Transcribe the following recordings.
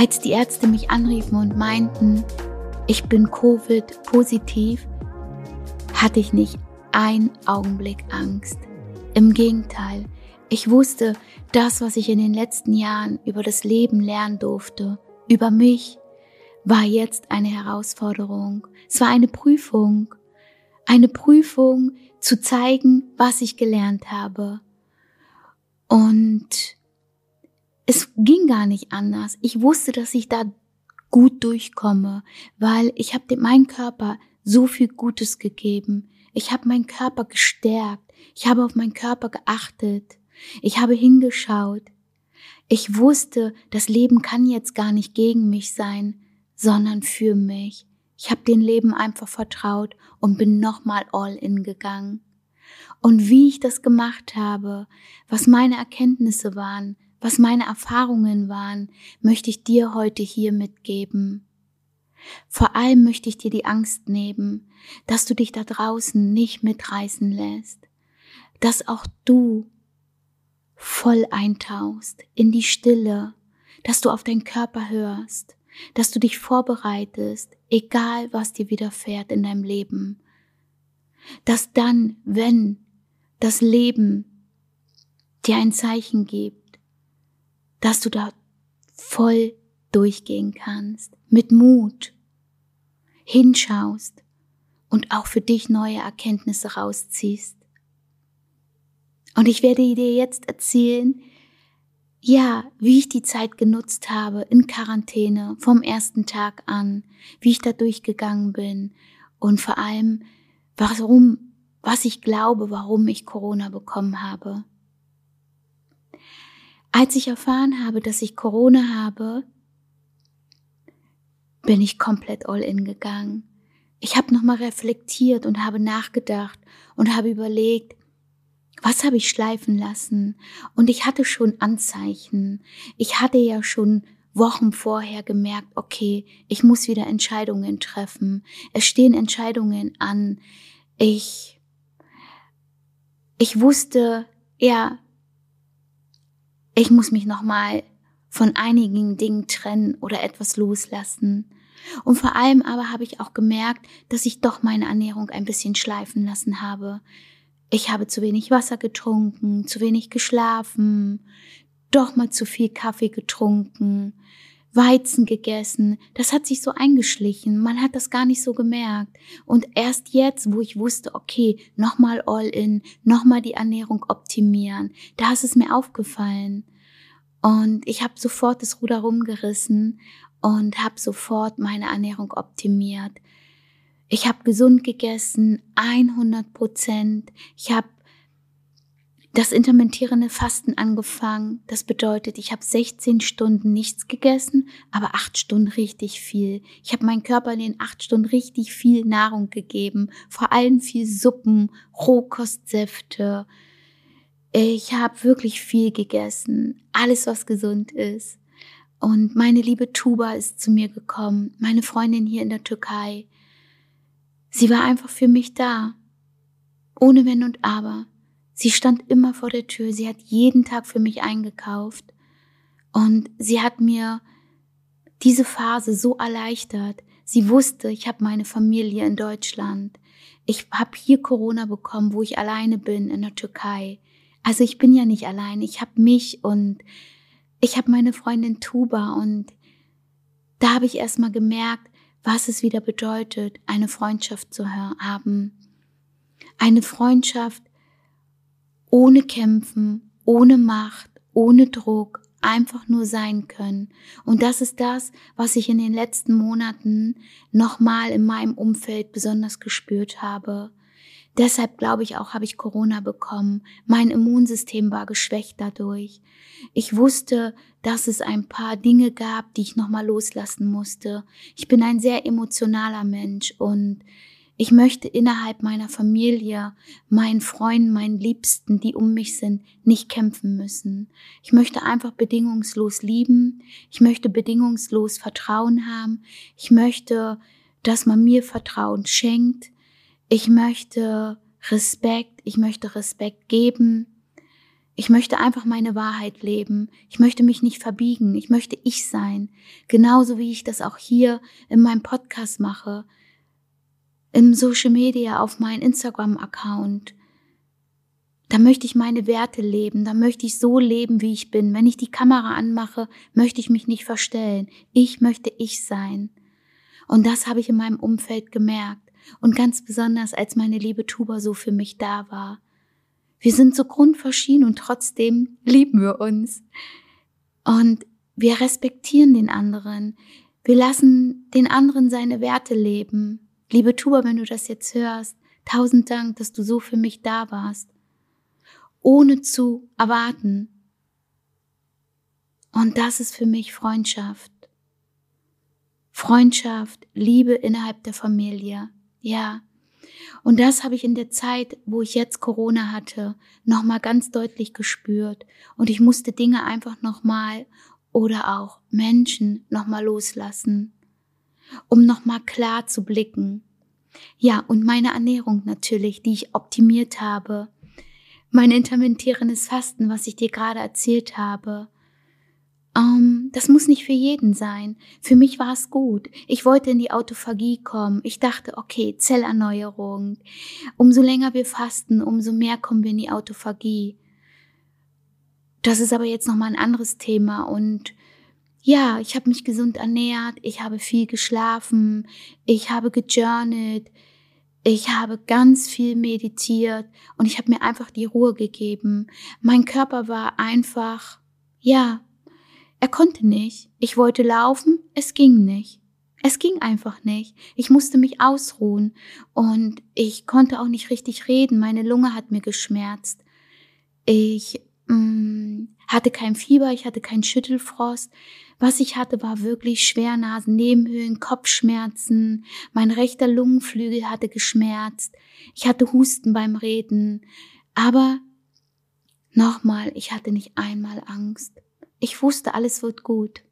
Als die Ärzte mich anriefen und meinten, ich bin Covid-positiv, hatte ich nicht einen Augenblick Angst. Im Gegenteil, ich wusste, das, was ich in den letzten Jahren über das Leben lernen durfte, über mich, war jetzt eine Herausforderung. Es war eine Prüfung. Eine Prüfung zu zeigen, was ich gelernt habe. Und es ging gar nicht anders. Ich wusste, dass ich da gut durchkomme, weil ich habe meinem Körper so viel Gutes gegeben. Ich habe meinen Körper gestärkt. Ich habe auf meinen Körper geachtet. Ich habe hingeschaut. Ich wusste, das Leben kann jetzt gar nicht gegen mich sein, sondern für mich. Ich habe dem Leben einfach vertraut und bin nochmal all in gegangen. Und wie ich das gemacht habe, was meine Erkenntnisse waren, was meine Erfahrungen waren, möchte ich dir heute hier mitgeben. Vor allem möchte ich dir die Angst nehmen, dass du dich da draußen nicht mitreißen lässt, dass auch du voll eintauchst in die Stille, dass du auf deinen Körper hörst, dass du dich vorbereitest, egal was dir widerfährt in deinem Leben, dass dann, wenn das Leben dir ein Zeichen gibt, dass du da voll durchgehen kannst, mit Mut hinschaust und auch für dich neue Erkenntnisse rausziehst. Und ich werde dir jetzt erzählen, ja, wie ich die Zeit genutzt habe in Quarantäne vom ersten Tag an, wie ich da durchgegangen bin und vor allem, warum, was ich glaube, warum ich Corona bekommen habe. Als ich erfahren habe, dass ich Corona habe, bin ich komplett all in gegangen. Ich habe nochmal reflektiert und habe nachgedacht und habe überlegt, was habe ich schleifen lassen? Und ich hatte schon Anzeichen. Ich hatte ja schon Wochen vorher gemerkt, okay, ich muss wieder Entscheidungen treffen. Es stehen Entscheidungen an. Ich, ich wusste, ja, ich muss mich nochmal von einigen Dingen trennen oder etwas loslassen. Und vor allem aber habe ich auch gemerkt, dass ich doch meine Ernährung ein bisschen schleifen lassen habe. Ich habe zu wenig Wasser getrunken, zu wenig geschlafen, doch mal zu viel Kaffee getrunken, Weizen gegessen. Das hat sich so eingeschlichen. Man hat das gar nicht so gemerkt. Und erst jetzt, wo ich wusste, okay, nochmal all in, nochmal die Ernährung optimieren, da ist es mir aufgefallen. Und ich habe sofort das Ruder rumgerissen und habe sofort meine Ernährung optimiert. Ich habe gesund gegessen, 100 Prozent. Ich habe das intermittierende Fasten angefangen. Das bedeutet, ich habe 16 Stunden nichts gegessen, aber 8 Stunden richtig viel. Ich habe meinem Körper in den 8 Stunden richtig viel Nahrung gegeben, vor allem viel Suppen, Rohkostsäfte. Ich habe wirklich viel gegessen, alles was gesund ist. Und meine liebe Tuba ist zu mir gekommen, meine Freundin hier in der Türkei. Sie war einfach für mich da. Ohne Wenn und Aber. Sie stand immer vor der Tür. Sie hat jeden Tag für mich eingekauft. Und sie hat mir diese Phase so erleichtert. Sie wusste, ich habe meine Familie in Deutschland. Ich habe hier Corona bekommen, wo ich alleine bin in der Türkei. Also ich bin ja nicht allein. Ich habe mich und ich habe meine Freundin Tuba und da habe ich erstmal gemerkt, was es wieder bedeutet, eine Freundschaft zu haben. Eine Freundschaft ohne Kämpfen, ohne Macht, ohne Druck, einfach nur sein können. Und das ist das, was ich in den letzten Monaten nochmal in meinem Umfeld besonders gespürt habe. Deshalb glaube ich auch, habe ich Corona bekommen. Mein Immunsystem war geschwächt dadurch. Ich wusste, dass es ein paar Dinge gab, die ich nochmal loslassen musste. Ich bin ein sehr emotionaler Mensch und ich möchte innerhalb meiner Familie, meinen Freunden, meinen Liebsten, die um mich sind, nicht kämpfen müssen. Ich möchte einfach bedingungslos lieben. Ich möchte bedingungslos Vertrauen haben. Ich möchte, dass man mir Vertrauen schenkt. Ich möchte Respekt. Ich möchte Respekt geben. Ich möchte einfach meine Wahrheit leben. Ich möchte mich nicht verbiegen. Ich möchte ich sein. Genauso wie ich das auch hier in meinem Podcast mache. Im Social Media, auf meinem Instagram-Account. Da möchte ich meine Werte leben. Da möchte ich so leben, wie ich bin. Wenn ich die Kamera anmache, möchte ich mich nicht verstellen. Ich möchte ich sein. Und das habe ich in meinem Umfeld gemerkt. Und ganz besonders, als meine liebe Tuba so für mich da war. Wir sind so grundverschieden und trotzdem lieben wir uns. Und wir respektieren den anderen. Wir lassen den anderen seine Werte leben. Liebe Tuba, wenn du das jetzt hörst, tausend Dank, dass du so für mich da warst. Ohne zu erwarten. Und das ist für mich Freundschaft. Freundschaft, Liebe innerhalb der Familie. Ja. Und das habe ich in der Zeit, wo ich jetzt Corona hatte, nochmal ganz deutlich gespürt. Und ich musste Dinge einfach nochmal oder auch Menschen nochmal loslassen, um nochmal klar zu blicken. Ja, und meine Ernährung natürlich, die ich optimiert habe. Mein intermittierendes Fasten, was ich dir gerade erzählt habe. Um, das muss nicht für jeden sein. Für mich war es gut. Ich wollte in die Autophagie kommen. Ich dachte, okay, Zellerneuerung. Umso länger wir fasten, umso mehr kommen wir in die Autophagie. Das ist aber jetzt nochmal ein anderes Thema und ja, ich habe mich gesund ernährt, ich habe viel geschlafen, ich habe gejournelt, ich habe ganz viel meditiert und ich habe mir einfach die Ruhe gegeben. Mein Körper war einfach, ja, er konnte nicht. Ich wollte laufen, es ging nicht. Es ging einfach nicht. Ich musste mich ausruhen und ich konnte auch nicht richtig reden. Meine Lunge hat mir geschmerzt. Ich mh, mm, hatte kein Fieber, ich hatte keinen Schüttelfrost. Was ich hatte, war wirklich Schwernasen, Nebenhöhlen, Kopfschmerzen. Mein rechter Lungenflügel hatte geschmerzt. Ich hatte Husten beim Reden. Aber nochmal, ich hatte nicht einmal Angst. Ich wusste, alles wird gut.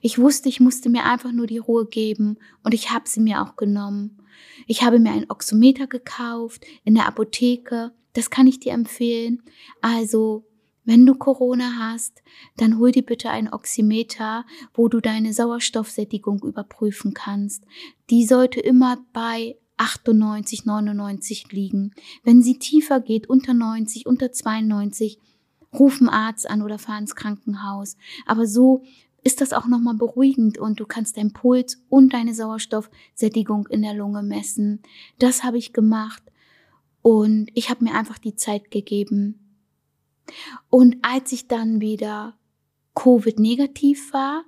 Ich wusste, ich musste mir einfach nur die Ruhe geben und ich habe sie mir auch genommen. Ich habe mir ein Oxometer gekauft in der Apotheke. Das kann ich dir empfehlen. Also, wenn du Corona hast, dann hol dir bitte ein Oximeter, wo du deine Sauerstoffsättigung überprüfen kannst. Die sollte immer bei 98, 99 liegen. Wenn sie tiefer geht, unter 90, unter 92, rufen Arzt an oder fahr ins Krankenhaus. Aber so ist das auch nochmal beruhigend und du kannst deinen Puls und deine Sauerstoffsättigung in der Lunge messen. Das habe ich gemacht und ich habe mir einfach die Zeit gegeben. Und als ich dann wieder Covid-negativ war,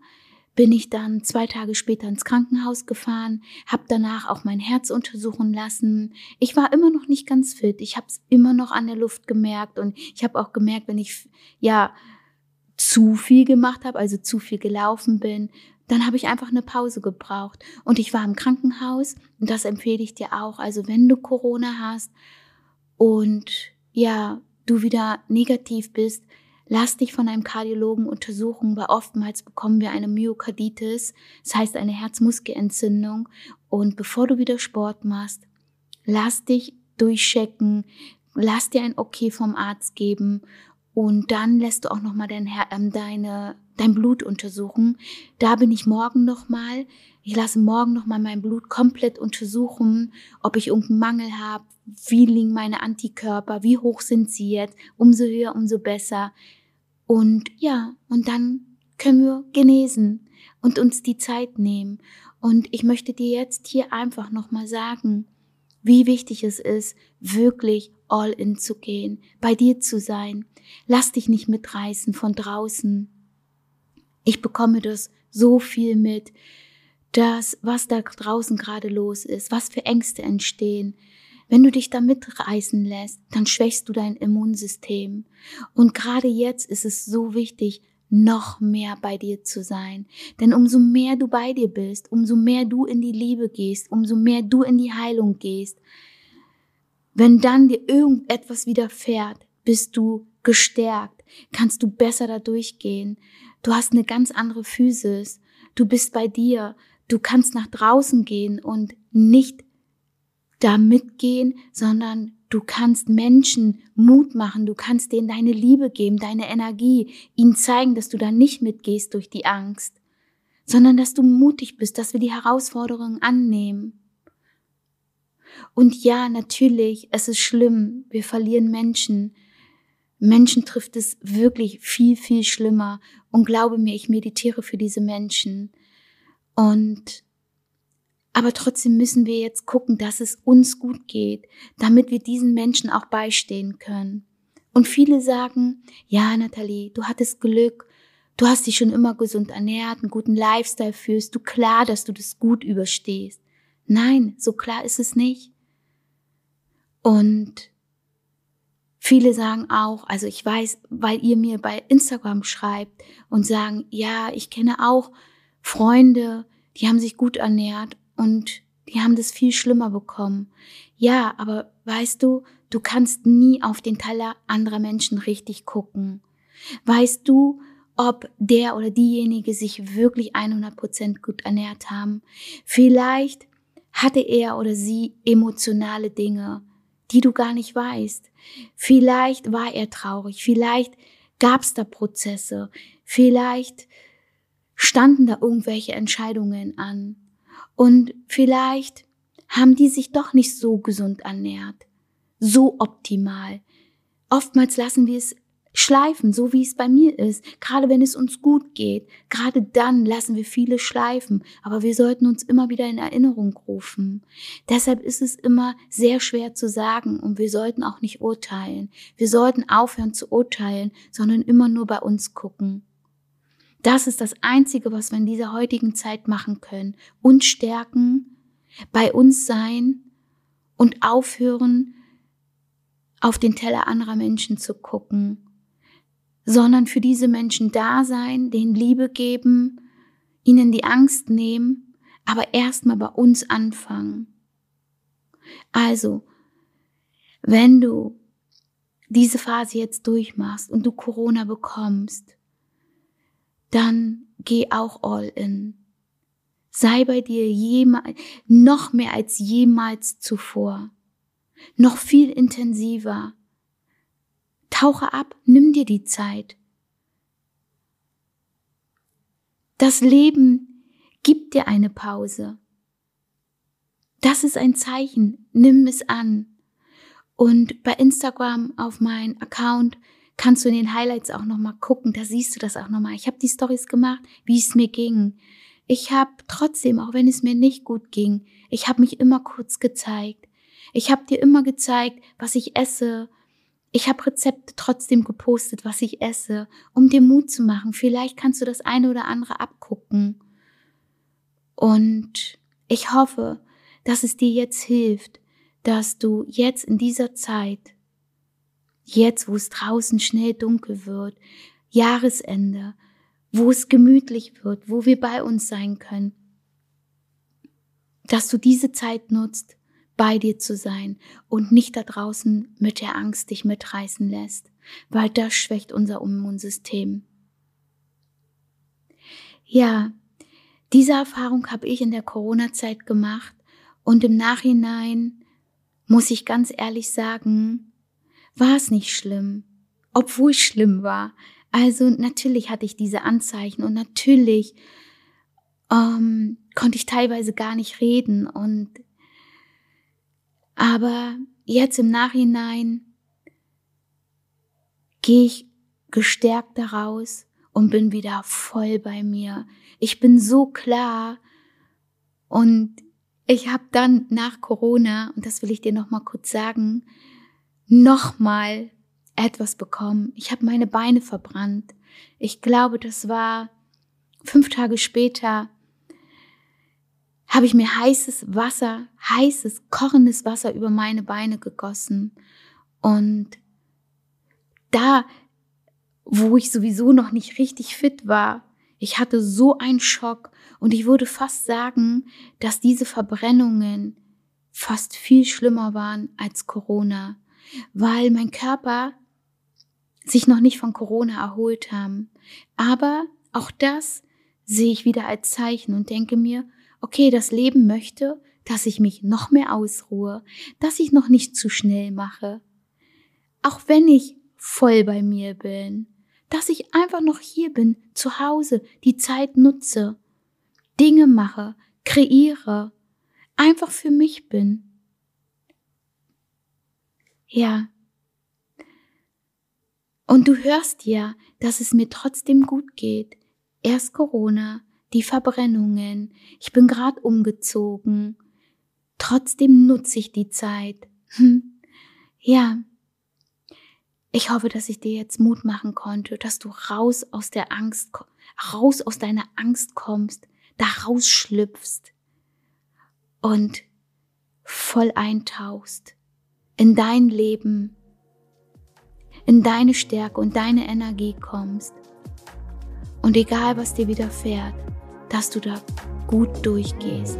bin ich dann zwei Tage später ins Krankenhaus gefahren, habe danach auch mein Herz untersuchen lassen. Ich war immer noch nicht ganz fit. Ich habe es immer noch an der Luft gemerkt und ich habe auch gemerkt, wenn ich ja zu viel gemacht habe, also zu viel gelaufen bin, dann habe ich einfach eine Pause gebraucht. Und ich war im Krankenhaus und das empfehle ich dir auch. Also wenn du Corona hast und ja, du wieder negativ bist, Lass dich von einem Kardiologen untersuchen, weil oftmals bekommen wir eine Myokarditis, das heißt eine Herzmuskelentzündung. Und bevor du wieder Sport machst, lass dich durchchecken, lass dir ein Okay vom Arzt geben und dann lässt du auch nochmal dein, äh, deine, dein Blut untersuchen. Da bin ich morgen nochmal. Ich lasse morgen nochmal mein Blut komplett untersuchen, ob ich irgendeinen Mangel habe, wie liegen meine Antikörper, wie hoch sind sie jetzt, umso höher, umso besser. Und ja, und dann können wir genesen und uns die Zeit nehmen. Und ich möchte dir jetzt hier einfach nochmal sagen, wie wichtig es ist, wirklich all in zu gehen, bei dir zu sein. Lass dich nicht mitreißen von draußen. Ich bekomme das so viel mit, dass was da draußen gerade los ist, was für Ängste entstehen, wenn du dich da mitreißen lässt, dann schwächst du dein Immunsystem. Und gerade jetzt ist es so wichtig, noch mehr bei dir zu sein. Denn umso mehr du bei dir bist, umso mehr du in die Liebe gehst, umso mehr du in die Heilung gehst, wenn dann dir irgendetwas widerfährt, bist du gestärkt, kannst du besser da durchgehen. Du hast eine ganz andere Physis. Du bist bei dir. Du kannst nach draußen gehen und nicht da mitgehen, sondern du kannst Menschen Mut machen, du kannst denen deine Liebe geben, deine Energie, ihnen zeigen, dass du da nicht mitgehst durch die Angst, sondern dass du mutig bist, dass wir die Herausforderungen annehmen. Und ja, natürlich, es ist schlimm, wir verlieren Menschen. Menschen trifft es wirklich viel, viel schlimmer. Und glaube mir, ich meditiere für diese Menschen. Und aber trotzdem müssen wir jetzt gucken, dass es uns gut geht, damit wir diesen Menschen auch beistehen können. Und viele sagen, ja, Nathalie, du hattest Glück, du hast dich schon immer gesund ernährt, einen guten Lifestyle führst, du klar, dass du das gut überstehst. Nein, so klar ist es nicht. Und viele sagen auch, also ich weiß, weil ihr mir bei Instagram schreibt und sagen, ja, ich kenne auch Freunde, die haben sich gut ernährt und die haben das viel schlimmer bekommen. Ja, aber weißt du, du kannst nie auf den Teller anderer Menschen richtig gucken. Weißt du, ob der oder diejenige sich wirklich 100% gut ernährt haben? Vielleicht hatte er oder sie emotionale Dinge, die du gar nicht weißt. Vielleicht war er traurig, vielleicht gab es da Prozesse, vielleicht standen da irgendwelche Entscheidungen an. Und vielleicht haben die sich doch nicht so gesund ernährt, so optimal. Oftmals lassen wir es schleifen, so wie es bei mir ist. Gerade wenn es uns gut geht, gerade dann lassen wir viele schleifen. Aber wir sollten uns immer wieder in Erinnerung rufen. Deshalb ist es immer sehr schwer zu sagen und wir sollten auch nicht urteilen. Wir sollten aufhören zu urteilen, sondern immer nur bei uns gucken. Das ist das Einzige, was wir in dieser heutigen Zeit machen können. Uns stärken, bei uns sein und aufhören, auf den Teller anderer Menschen zu gucken, sondern für diese Menschen da sein, denen Liebe geben, ihnen die Angst nehmen, aber erstmal bei uns anfangen. Also, wenn du diese Phase jetzt durchmachst und du Corona bekommst, dann geh auch all in. Sei bei dir jemals, noch mehr als jemals zuvor. Noch viel intensiver. Tauche ab, nimm dir die Zeit. Das Leben gibt dir eine Pause. Das ist ein Zeichen. Nimm es an. Und bei Instagram auf meinen Account kannst du in den Highlights auch nochmal gucken, da siehst du das auch nochmal. Ich habe die Stories gemacht, wie es mir ging. Ich habe trotzdem, auch wenn es mir nicht gut ging, ich habe mich immer kurz gezeigt. Ich habe dir immer gezeigt, was ich esse. Ich habe Rezepte trotzdem gepostet, was ich esse, um dir Mut zu machen. Vielleicht kannst du das eine oder andere abgucken. Und ich hoffe, dass es dir jetzt hilft, dass du jetzt in dieser Zeit Jetzt, wo es draußen schnell dunkel wird, Jahresende, wo es gemütlich wird, wo wir bei uns sein können, dass du diese Zeit nutzt, bei dir zu sein und nicht da draußen mit der Angst dich mitreißen lässt, weil das schwächt unser Immunsystem. Ja, diese Erfahrung habe ich in der Corona-Zeit gemacht und im Nachhinein muss ich ganz ehrlich sagen, war es nicht schlimm, obwohl es schlimm war. Also natürlich hatte ich diese Anzeichen und natürlich ähm, konnte ich teilweise gar nicht reden und aber jetzt im Nachhinein gehe ich gestärkt daraus und bin wieder voll bei mir. Ich bin so klar und ich habe dann nach Corona, und das will ich dir noch mal kurz sagen, nochmal etwas bekommen. Ich habe meine Beine verbrannt. Ich glaube, das war fünf Tage später, habe ich mir heißes Wasser, heißes, kochendes Wasser über meine Beine gegossen. Und da, wo ich sowieso noch nicht richtig fit war, ich hatte so einen Schock und ich würde fast sagen, dass diese Verbrennungen fast viel schlimmer waren als Corona weil mein Körper sich noch nicht von Corona erholt haben. Aber auch das sehe ich wieder als Zeichen und denke mir, okay, das Leben möchte, dass ich mich noch mehr ausruhe, dass ich noch nicht zu schnell mache. Auch wenn ich voll bei mir bin, dass ich einfach noch hier bin, zu Hause, die Zeit nutze, Dinge mache, kreiere, einfach für mich bin. Ja. Und du hörst ja, dass es mir trotzdem gut geht. Erst Corona, die Verbrennungen, ich bin gerade umgezogen. Trotzdem nutze ich die Zeit. Hm. Ja. Ich hoffe, dass ich dir jetzt Mut machen konnte, dass du raus aus der Angst, raus aus deiner Angst kommst, da rausschlüpfst und voll eintauchst in dein Leben, in deine Stärke und deine Energie kommst. Und egal was dir widerfährt, dass du da gut durchgehst.